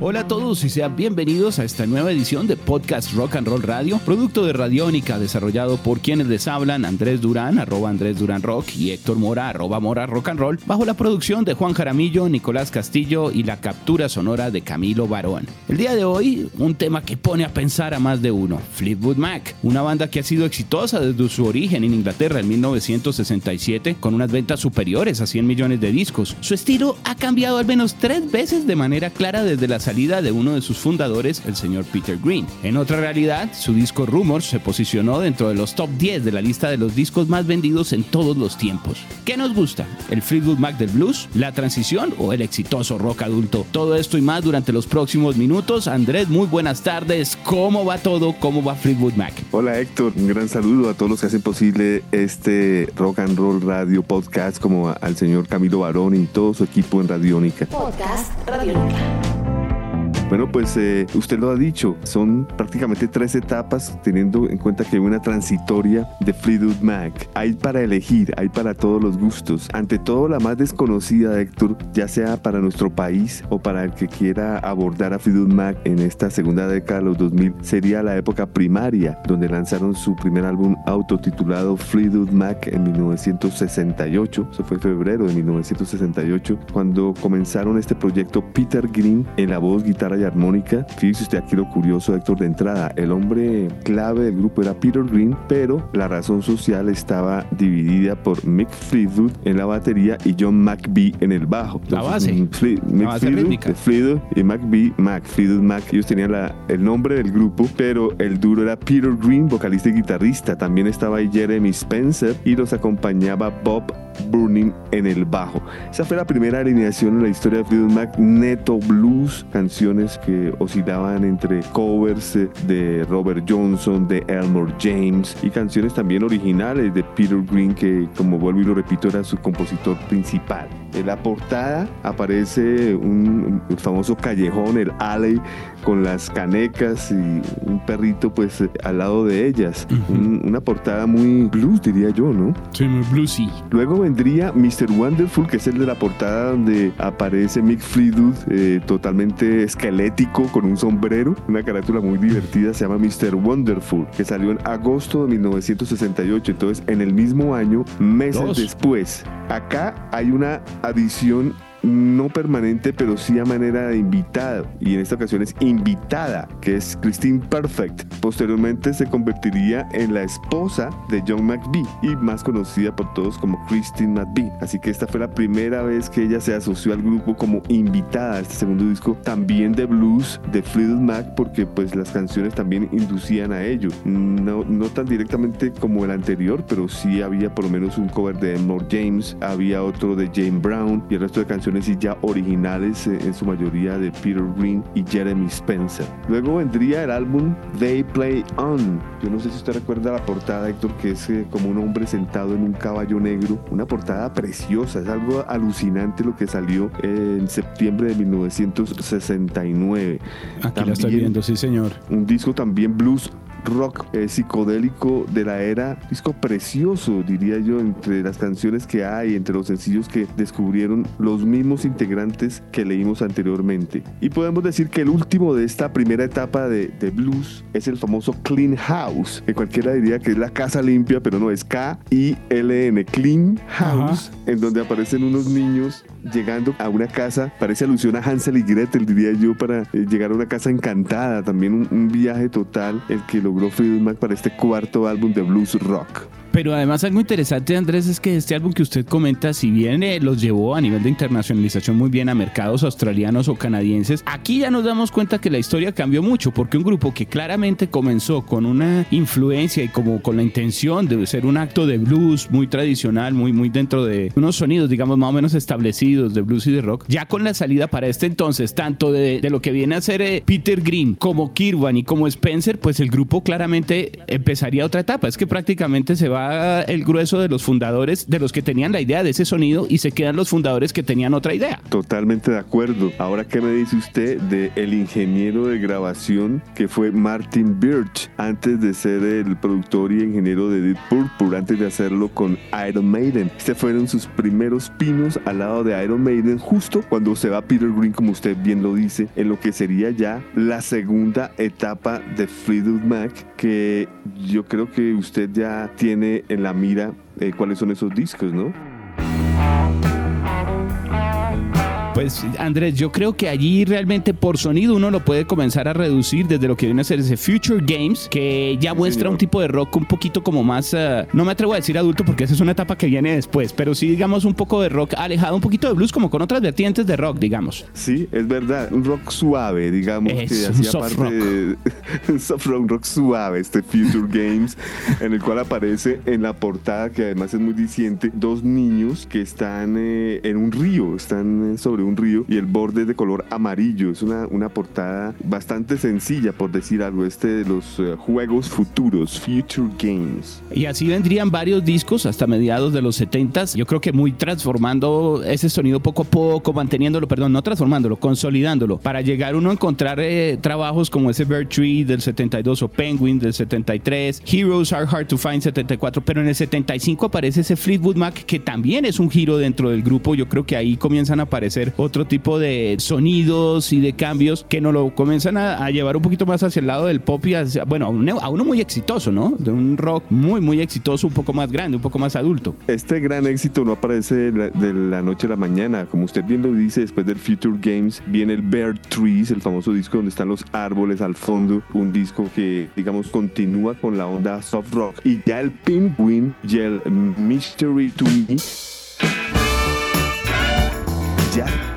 Hola a todos y sean bienvenidos a esta nueva edición de Podcast Rock and Roll Radio, producto de Radiónica desarrollado por quienes les hablan Andrés Durán, arroba Andrés Durán Rock y Héctor Mora, arroba Mora Rock and Roll, bajo la producción de Juan Jaramillo, Nicolás Castillo y la captura sonora de Camilo Barón. El día de hoy, un tema que pone a pensar a más de uno, Fleetwood Mac, una banda que ha sido exitosa desde su origen en Inglaterra en 1967 con unas ventas superiores a 100 millones de discos. Su estilo ha cambiado al menos tres veces de manera clara desde la salida de uno de sus fundadores, el señor Peter Green. En otra realidad, su disco Rumors se posicionó dentro de los top 10 de la lista de los discos más vendidos en todos los tiempos. ¿Qué nos gusta? ¿El Fleetwood Mac del blues? ¿La transición o el exitoso rock adulto? Todo esto y más durante los próximos minutos. Andrés, muy buenas tardes. ¿Cómo va todo? ¿Cómo va Fleetwood Mac? Hola Héctor, un gran saludo a todos los que hacen posible este Rock and Roll Radio Podcast, como al señor Camilo Barón y todo su equipo en Radiónica. Podcast Radiónica. Bueno, pues eh, usted lo ha dicho, son prácticamente tres etapas teniendo en cuenta que hay una transitoria de Fleetwood Mac. Hay para elegir, hay para todos los gustos. Ante todo, la más desconocida, Héctor, ya sea para nuestro país o para el que quiera abordar a Fleetwood Mac en esta segunda década de los 2000, sería la época primaria, donde lanzaron su primer álbum autotitulado Fleetwood Mac en 1968. Eso fue en febrero de 1968, cuando comenzaron este proyecto Peter Green en la voz, guitarra y armónica. Fíjese usted aquí lo curioso, Héctor, de entrada. El hombre clave del grupo era Peter Green, pero la razón social estaba dividida por Mick Fleetwood en la batería y John McBee en el bajo. la base. Mick Fleetwood, Fleetwood y McBee, Mac, Fleetwood Mac. Ellos tenían la, el nombre del grupo, pero el duro era Peter Green, vocalista y guitarrista. También estaba ahí Jeremy Spencer y los acompañaba Bob Burning en el bajo. Esa fue la primera alineación en la historia de Fleetwood Mac, neto blues, canciones que oscilaban entre covers de Robert Johnson, de Elmore James y canciones también originales de Peter Green que como vuelvo y lo repito era su compositor principal. En la portada aparece un, famoso callejón, el alley, con las canecas y un perrito pues al lado de ellas. una portada muy blues diría yo, ¿no? Sí, muy bluesy. Luego vendría Mr. Wonderful, que es el de la portada donde aparece Mick Fleetwood eh, totalmente esquelético con un sombrero. Una carátula muy divertida, se llama Mr. Wonderful, que salió en agosto de 1968. Entonces, en el mismo año, meses después, acá hay una adición no permanente, pero sí a manera de invitado. Y en esta ocasión es invitada, que es Christine Perfect. Posteriormente se convertiría en la esposa de John McBee y más conocida por todos como Christine McBee. Así que esta fue la primera vez que ella se asoció al grupo como invitada este segundo disco, también de blues de Fleetwood Mac, porque pues las canciones también inducían a ello. No, no tan directamente como el anterior, pero sí había por lo menos un cover de Elmore James, había otro de Jane Brown y el resto de canciones y ya originales eh, en su mayoría de Peter Green y Jeremy Spencer. Luego vendría el álbum They Play On. Yo no sé si usted recuerda la portada, Héctor, que es eh, como un hombre sentado en un caballo negro. Una portada preciosa, es algo alucinante lo que salió en septiembre de 1969. Aquí la estoy viendo, sí señor. Un disco también blues rock eh, psicodélico de la era, disco precioso, diría yo, entre las canciones que hay, entre los sencillos que descubrieron los mismos integrantes que leímos anteriormente. Y podemos decir que el último de esta primera etapa de, blues es el famoso Clean House, que cualquiera diría que es la casa limpia, pero no, es K-I-L-N, Clean House, en donde aparecen unos niños llegando a una casa, parece alusión a Hansel y Gretel, diría yo, para eh, llegar a una casa encantada, también un, viaje total el que logró Fleetwood Mac para este cuarto álbum de blues rock. Pero además algo interesante, Andrés, es que este álbum que usted comenta, si bien eh, los llevó a nivel de internacionalización muy bien a mercados australianos o canadienses, aquí ya nos damos cuenta que la historia cambió mucho, porque un grupo que claramente comenzó con una influencia y como con la intención de ser un acto de blues muy tradicional, muy, muy dentro de unos sonidos, digamos, más o menos establecidos de blues y de rock, ya con la salida para este entonces, tanto de, lo que viene a ser eh, Peter Green como Kirwan y como Spencer, pues el grupo claramente empezaría otra etapa. Es que prácticamente se va el grueso de los fundadores, de los que tenían la idea de ese sonido y se quedan los fundadores que tenían otra idea. Totalmente de acuerdo. Ahora, ¿qué me dice usted de el ingeniero de grabación que fue Martin Birch antes de ser el productor y ingeniero de Deep Purple, antes de hacerlo con Iron Maiden? Este fueron sus primeros pinos al lado de Iron Maiden justo cuando se va Peter Green, como usted bien lo dice, en lo que sería ya la segunda etapa de Fleetwood Mac, que yo creo que usted ya tiene en la mira eh, cuáles son esos discos, ¿no? Pues Andrés, yo creo que allí realmente por sonido uno lo puede comenzar a reducir desde lo que viene a ser ese Future Games, que ya muestra un tipo de rock un poquito como más, uh, no me atrevo a decir adulto porque esa es una etapa que viene después, pero sí digamos un poco de rock alejado, un poquito de blues como con otras vertientes de rock, digamos. Sí, es verdad, un rock suave, digamos, es que hacía parte rock. de un soft rock, suave, este Future Games, en el cual aparece en la portada, que además es muy diciente, dos niños que están eh, en un río, están sobre un río y el borde es de color amarillo. Es una, una portada bastante sencilla, por decir algo, este de los uh, juegos futuros, Future Games. Y así vendrían varios discos hasta mediados de los 70s. Yo creo que muy transformando ese sonido poco a poco, manteniéndolo, perdón, no transformándolo, consolidándolo, para llegar uno a encontrar eh, trabajos como ese Bird Tree del 72 o Penguin del 73, Heroes Are Hard to Find 74, pero en el 75 aparece ese Fleetwood Mac que también es un giro dentro del grupo. Yo creo que ahí comienzan a aparecer otro tipo de sonidos y de cambios que nos lo comienzan a, llevar un poquito más hacia el lado del pop y hacia, bueno, a, uno muy exitoso, ¿no? De un rock muy, muy exitoso, un poco más grande, un poco más adulto. Este gran éxito no aparece de la, noche a la mañana. Como usted bien lo dice, después del Future Games viene el Bear Trees, el famoso disco donde están los árboles al fondo, un disco que, digamos, continúa con la onda soft rock. Y ya el Penguin y el Mystery to Me ya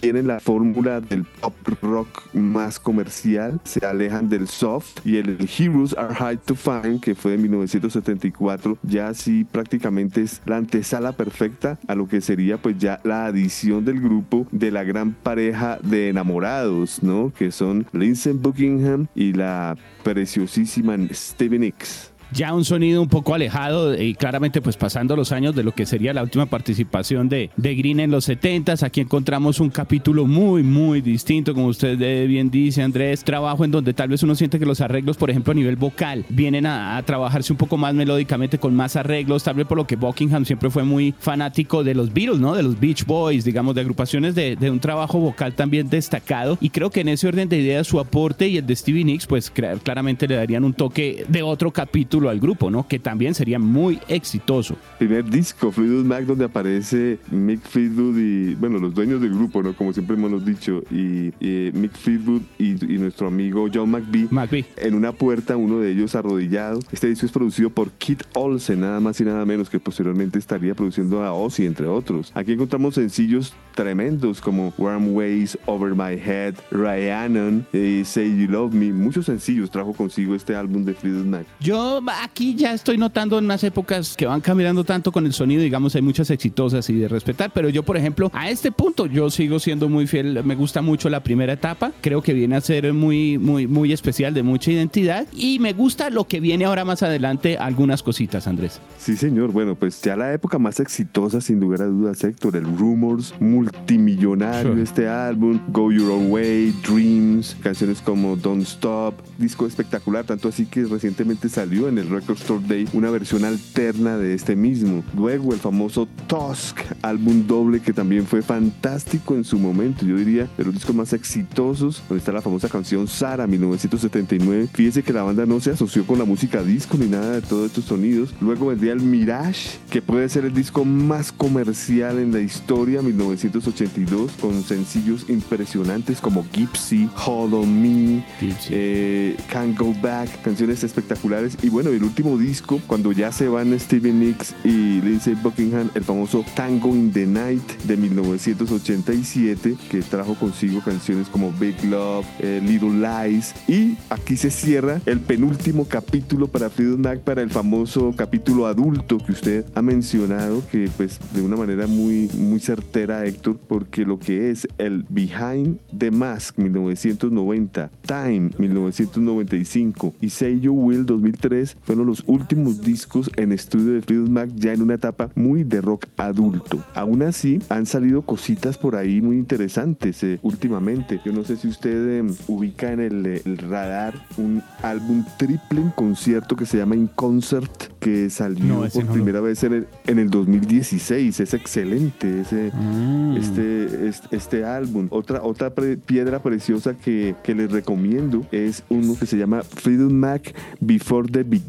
tienen la fórmula del pop rock más comercial, se alejan del soft y el Heroes Are Hard to Find, que fue de 1974, ya así prácticamente es la antesala perfecta a lo que sería pues ya la adición del grupo de la gran pareja de enamorados, ¿no? Que son Lindsey Buckingham y la preciosísima Stevie Nicks ya un sonido un poco alejado y claramente pues pasando los años de lo que sería la última participación de, de Green en los 70s. Aquí encontramos un capítulo muy, muy distinto, como usted bien dice, Andrés. Trabajo en donde tal vez uno siente que los arreglos, por ejemplo, a nivel vocal, vienen a, trabajarse un poco más melódicamente con más arreglos, tal vez por lo que Buckingham siempre fue muy fanático de los Beatles, ¿no? De los Beach Boys, digamos, de agrupaciones de, de un trabajo vocal también destacado. Y creo que en ese orden de ideas su aporte y el de Stevie Nicks, pues claramente le darían un toque de otro capítulo al grupo, ¿no? Que también sería muy exitoso. Primer disco, Fleetwood Mac, donde aparece Mick Fleetwood y, bueno, los dueños del grupo, ¿no? Como siempre hemos dicho, y, Mick Fleetwood y, nuestro amigo John McVie, McVie. En una puerta, uno de ellos arrodillado. Este disco es producido por Kit Olsen, nada más y nada menos, que posteriormente estaría produciendo a Ozzy, entre otros. Aquí encontramos sencillos tremendos como Warm Ways, Over My Head, Ryannon, eh, Say You Love Me. Muchos sencillos trajo consigo este álbum de Fleetwood Mac. Yo aquí ya estoy notando en unas épocas que van cambiando tanto con el sonido, digamos, hay muchas exitosas y de respetar, pero yo, por ejemplo, a este punto yo sigo siendo muy fiel, me gusta mucho la primera etapa, creo que viene a ser muy, muy, muy especial, de mucha identidad, y me gusta lo que viene ahora más adelante, algunas cositas, Andrés. Sí, señor, bueno, pues ya la época más exitosa, sin lugar a dudas, Héctor, el Rumors, multimillonario este álbum, Go Your Own Way, Dreams, canciones como Don't Stop, disco espectacular, tanto así que recientemente salió en el Record Store Day una versión alterna de este mismo. Luego el famoso Tusk, álbum doble que también fue fantástico en su momento, yo diría de los discos más exitosos, donde está la famosa canción Sara 1979. Fíjese que la banda no se asoció con la música disco ni nada de todos estos sonidos. Luego vendría el Mirage, que puede ser el disco más comercial en la historia, 1982, con sencillos impresionantes como Gypsy, Hollow Me, eh, Can't Go Back, canciones espectaculares. Y bueno, el último disco, cuando ya se van Steven Nicks y Lindsey Buckingham, el famoso Tango in the Night de 1987, que trajo consigo canciones como Big Love, eh, Little Lies. Y aquí se cierra el penúltimo capítulo para Fleetwood Mac, para el famoso capítulo adulto que usted ha mencionado, que pues de una manera muy, muy certera, Héctor, porque lo que es el Behind the Mask 1990, Time 1995 y Say You Will 2003 fueron los últimos discos en estudio de Fleetwood Mac ya en una etapa muy de rock adulto. Aún así, han salido cositas por ahí muy interesantes eh, últimamente. Yo no sé si usted em, ubica en el, el, radar un álbum triple en concierto que se llama In Concert, que salió por primera vez en el, en el 2016. Es excelente ese, mm. este, este, este, álbum. Otra, otra piedra preciosa que, que les recomiendo es uno que se llama Freedom Mac Before the Beginning.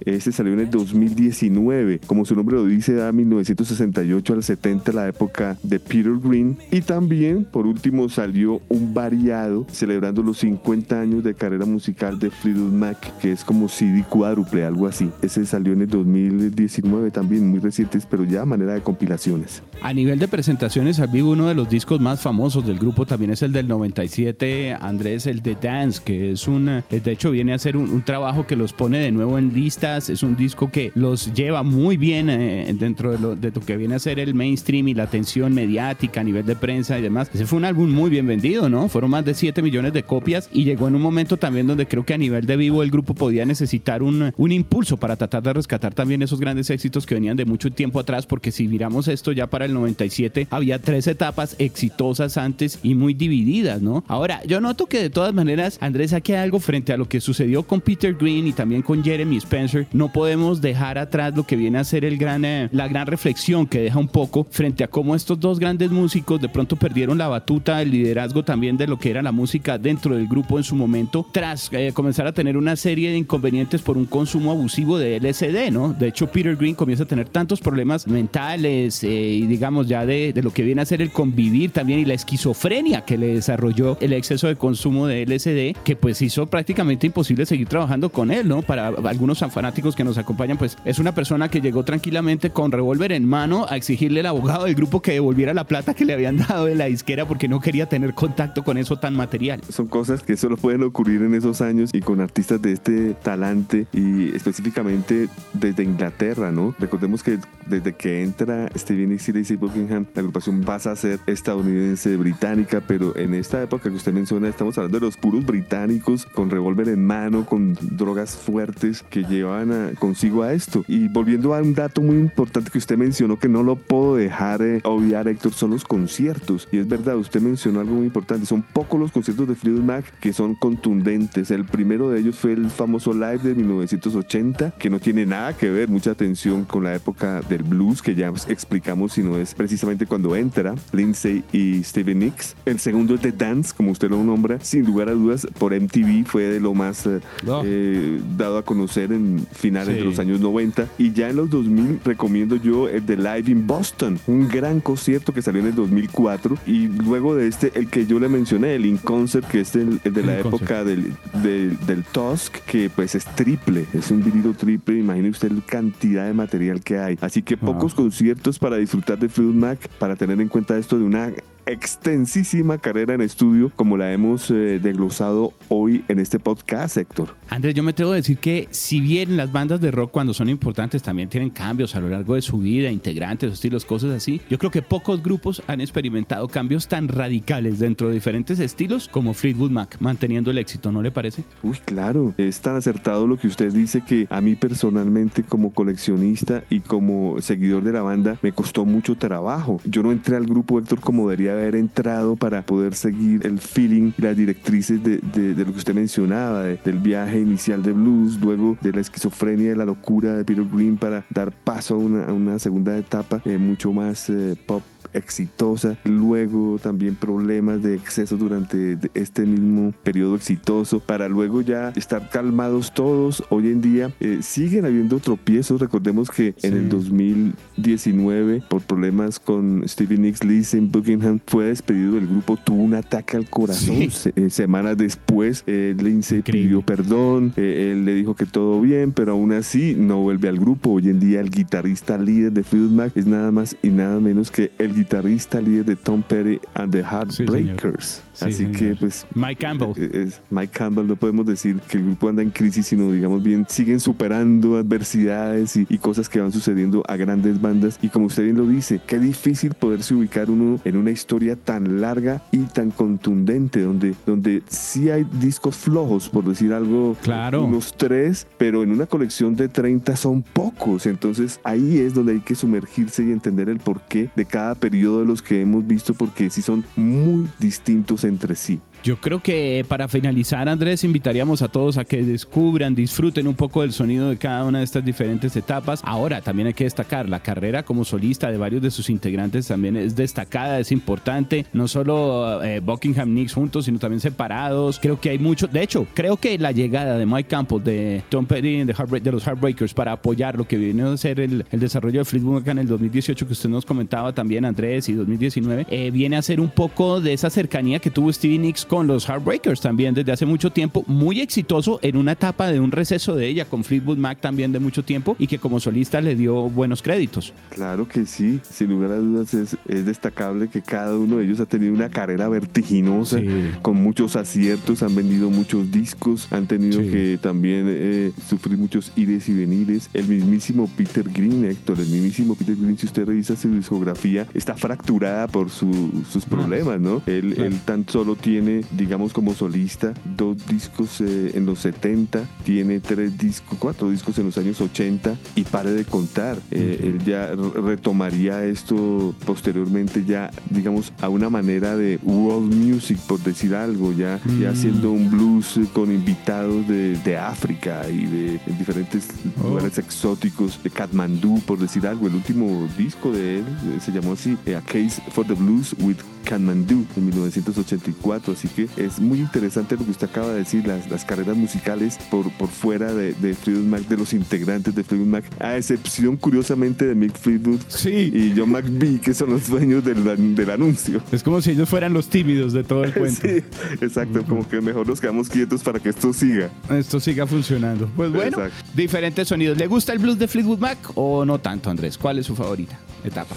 Ese salió en el 2019. Como su nombre lo dice, da 1968 al 70, la época de Peter Green. Y también, por último, salió un variado celebrando los 50 años de carrera musical de Fleetwood Mac, que es como CD cuádruple, algo así. Ese salió en el 2019 también, muy recientes, pero ya a manera de compilaciones. A nivel de presentaciones al vivo, uno de los discos más famosos del grupo también es el del 97, Andrés, el de Dance, que es un, eh, de hecho viene a ser un, trabajo que los pone de nuevo en listas, es un disco que los lleva muy bien eh, dentro de lo, de lo que viene a ser el mainstream y la atención mediática a nivel de prensa y demás. Ese fue un álbum muy bien vendido, ¿no? Fueron más de 7 millones de copias y llegó en un momento también donde creo que a nivel de vivo el grupo podía necesitar un, un impulso para tratar de rescatar también esos grandes éxitos que venían de mucho tiempo atrás, porque si miramos esto ya para el 97, había tres etapas exitosas antes y muy divididas, ¿no? Ahora, yo noto que de todas maneras, Andrés, aquí hay algo frente a lo que sucedió con Peter Green y también con Jeremy Spencer. No podemos dejar atrás lo que viene a ser el gran, eh, la gran reflexión que deja un poco frente a cómo estos dos grandes músicos de pronto perdieron la batuta, el liderazgo también de lo que era la música dentro del grupo en su momento, tras eh, comenzar a tener una serie de inconvenientes por un consumo abusivo de LSD, ¿no? De hecho, Peter Green comienza a tener tantos problemas mentales eh, y digamos ya de, de, lo que viene a ser el convivir también y la esquizofrenia que le desarrolló el exceso de consumo de LSD, que pues hizo prácticamente imposible seguir trabajando con él, ¿no? Para algunos fanáticos que nos acompañan, pues es una persona que llegó tranquilamente con revólver en mano a exigirle al abogado del grupo que devolviera la plata que le habían dado de la disquera porque no quería tener contacto con eso tan material. Son cosas que solo pueden ocurrir en esos años y con artistas de este talante y específicamente desde Inglaterra, ¿no? Recordemos que desde que entra Stevie Nicks y Buckingham, la agrupación pasa a ser estadounidense, británica, pero en esta época que usted menciona, estamos hablando de los puros británicos con revólver en mano, con drogas fuertes que llevan consigo a esto. Y volviendo a un dato muy importante que usted mencionó, que no lo puedo dejar eh, obviar, Héctor, son los conciertos. Y es verdad, usted mencionó algo muy importante, son pocos los conciertos de Fleetwood Mac que son contundentes. El primero de ellos fue el famoso live de 1980, que no tiene nada que ver, mucha atención con la época del blues, que ya explicamos, sino es precisamente cuando entra Lindsay y Stevie Nicks. El segundo es The Dance, como usted lo nombra, sin lugar a dudas, por MTV fue de lo más eh, eh, dado a conocer en finales de los años 90. Y ya en los 2000 recomiendo yo el de Live in Boston, un gran concierto que salió en el 2004. Y luego de este, el que yo le mencioné, el In Concert, que es el, de la época del, del, Tusk, que pues es triple, es un vinilo triple. Imagine usted la cantidad de material que hay. Así que pocos conciertos para disfrutar de Fleetwood Mac, para tener en cuenta esto de una extensísima carrera en estudio como la hemos eh, desglosado hoy en este podcast, Héctor. Andrés, yo me tengo que decir que si bien las bandas de rock cuando son importantes también tienen cambios a lo largo de su vida, integrantes, estilos, cosas así, yo creo que pocos grupos han experimentado cambios tan radicales dentro de diferentes estilos como Fleetwood Mac, manteniendo el éxito, ¿no le parece? Uy, claro, es tan acertado lo que usted dice que a mí personalmente como coleccionista y como seguidor de la banda me costó mucho trabajo. Yo no entré al grupo Héctor como debería haber entrado para poder seguir el feeling las directrices de, de, lo que usted mencionaba, del viaje inicial de blues, luego de la esquizofrenia, de la locura de Peter Green para dar paso a una, a una segunda etapa eh, mucho más eh, pop exitosa, luego también problemas de exceso durante este mismo periodo exitoso, para luego ya estar calmados todos. Hoy en día eh, siguen habiendo tropiezos, recordemos que en el 2019 por problemas con Stevie Nicks, Lizzie Buckingham fue despedido del grupo, tuvo un ataque al corazón. Eh, semanas después, eh, Lindsay pidió perdón, él le dijo que todo bien, pero aún así no vuelve al grupo. Hoy en día el guitarrista líder de Fleetwood Mac es nada más y nada menos que el guitarrista líder de Tom Petty and the Heartbreakers. Así que pues Mike Campbell. Eh, es Mike Campbell, no podemos decir que el grupo anda en crisis, sino digamos bien, siguen superando adversidades y, cosas que van sucediendo a grandes bandas. Y como usted bien lo dice, qué difícil poderse ubicar uno en una historia tan larga y tan contundente, donde, donde sí hay discos flojos, por decir algo, claro. unos tres, pero en una colección de 30 son pocos. Entonces ahí es donde hay que sumergirse y entender el porqué de cada periodo de los que hemos visto, porque sí son muy distintos entre sí. Yo creo que para finalizar, Andrés, invitaríamos a todos a que descubran, disfruten un poco del sonido de cada una de estas diferentes etapas. Ahora, también hay que destacar, la carrera como solista de varios de sus integrantes también es destacada, es importante. No solo eh, Buckingham Knicks juntos, sino también separados. Creo que hay mucho. De hecho, creo que la llegada de Mike Campbell, de Tom Petty de, de los Heartbreakers para apoyar lo que viene a ser el, desarrollo de Fleetwood Mac en el 2018, que usted nos comentaba también, Andrés, y 2019, eh, viene a ser un poco de esa cercanía que tuvo Stevie Nicks con los Heartbreakers también desde hace mucho tiempo, muy exitoso en una etapa de un receso de ella con Fleetwood Mac también de mucho tiempo y que como solista le dio buenos créditos. Claro que sí, sin lugar a dudas es, destacable que cada uno de ellos ha tenido una carrera vertiginosa con muchos aciertos, han vendido muchos discos, han tenido que también eh, sufrir muchos ires y venires. El mismísimo Peter Green, Héctor, el mismísimo Peter Green, si usted revisa su discografía, está fracturada por sus problemas, ¿no? Él, él tan solo tiene digamos, como solista, dos discos eh, en los 70, tiene tres discos, cuatro discos en los años 80 y pare de contar. Eh, él ya retomaría esto posteriormente ya, digamos, a una manera de world music, por decir algo, ya, ya mm. haciendo un blues con invitados de, de África y de diferentes oh. lugares exóticos, de Kathmandú, por decir algo. El último disco de él eh, se llamó así, A Case for the Blues with Kathmandu en 1984. Así que es muy interesante lo que usted acaba de decir, las, las carreras musicales por, por fuera de, de Fleetwood Mac, de los integrantes de Fleetwood Mac, a excepción curiosamente de Mick Fleetwood y John McVie, que son los dueños del, del, anuncio. Es como si ellos fueran los tímidos de todo el cuento. sí, exacto, como que mejor nos quedamos quietos para que esto siga. Esto siga funcionando. Pues bueno, diferentes sonidos. ¿Le gusta el blues de Fleetwood Mac o no tanto, Andrés? ¿Cuál es su favorita etapa?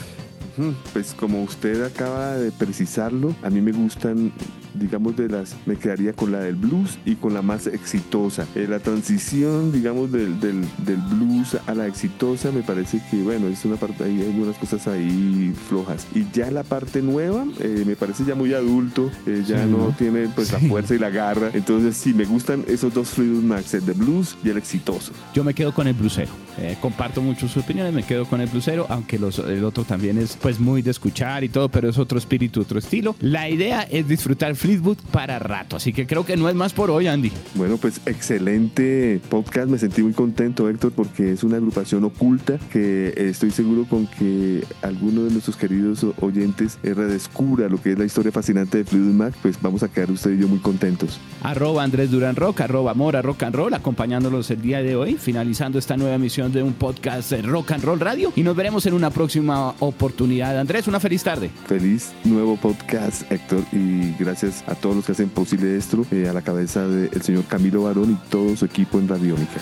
Pues como usted acaba de precisarlo, a mí me gustan digamos, de las, me quedaría con la del blues y con la más exitosa. Eh, la transición, digamos, del, del, del, blues a la exitosa me parece que, bueno, es una parte, ahí hay algunas cosas ahí flojas. Y ya la parte nueva, eh, me parece ya muy adulto, eh, ya no tiene pues la fuerza y la garra. Entonces sí, me gustan esos dos Fleetwood Max, el de blues y el exitoso. Yo me quedo con el blusero. Comparto mucho sus opiniones, me quedo con el blusero, aunque los, el otro también es pues muy de escuchar y todo, pero es otro espíritu, otro estilo. La idea es disfrutar Fleetwood para rato. Así que creo que no es más por hoy, Andy. Bueno, pues excelente podcast. Me sentí muy contento, Héctor, porque es una agrupación oculta que estoy seguro con que alguno de nuestros queridos oyentes redescubra lo que es la historia fascinante de Fleetwood Mac. Pues vamos a quedar usted y yo muy contentos. Arroba Andrés Durán Rock, arroba Mora Rock and Roll, acompañándolos el día de hoy, finalizando esta nueva emisión de un podcast de Rock and Roll Radio. Y nos veremos en una próxima oportunidad. Andrés, una feliz tarde. Feliz nuevo podcast, Héctor, y gracias a todos los que hacen posible esto, eh, a la cabeza del señor Camilo Barón y todo su equipo en Radiónica.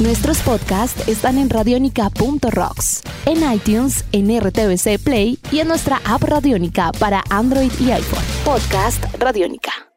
Nuestros podcasts están en radionica.rocks, en iTunes, en RTVC Play y en nuestra app Radionica para Android y iPhone. Podcast Radionica.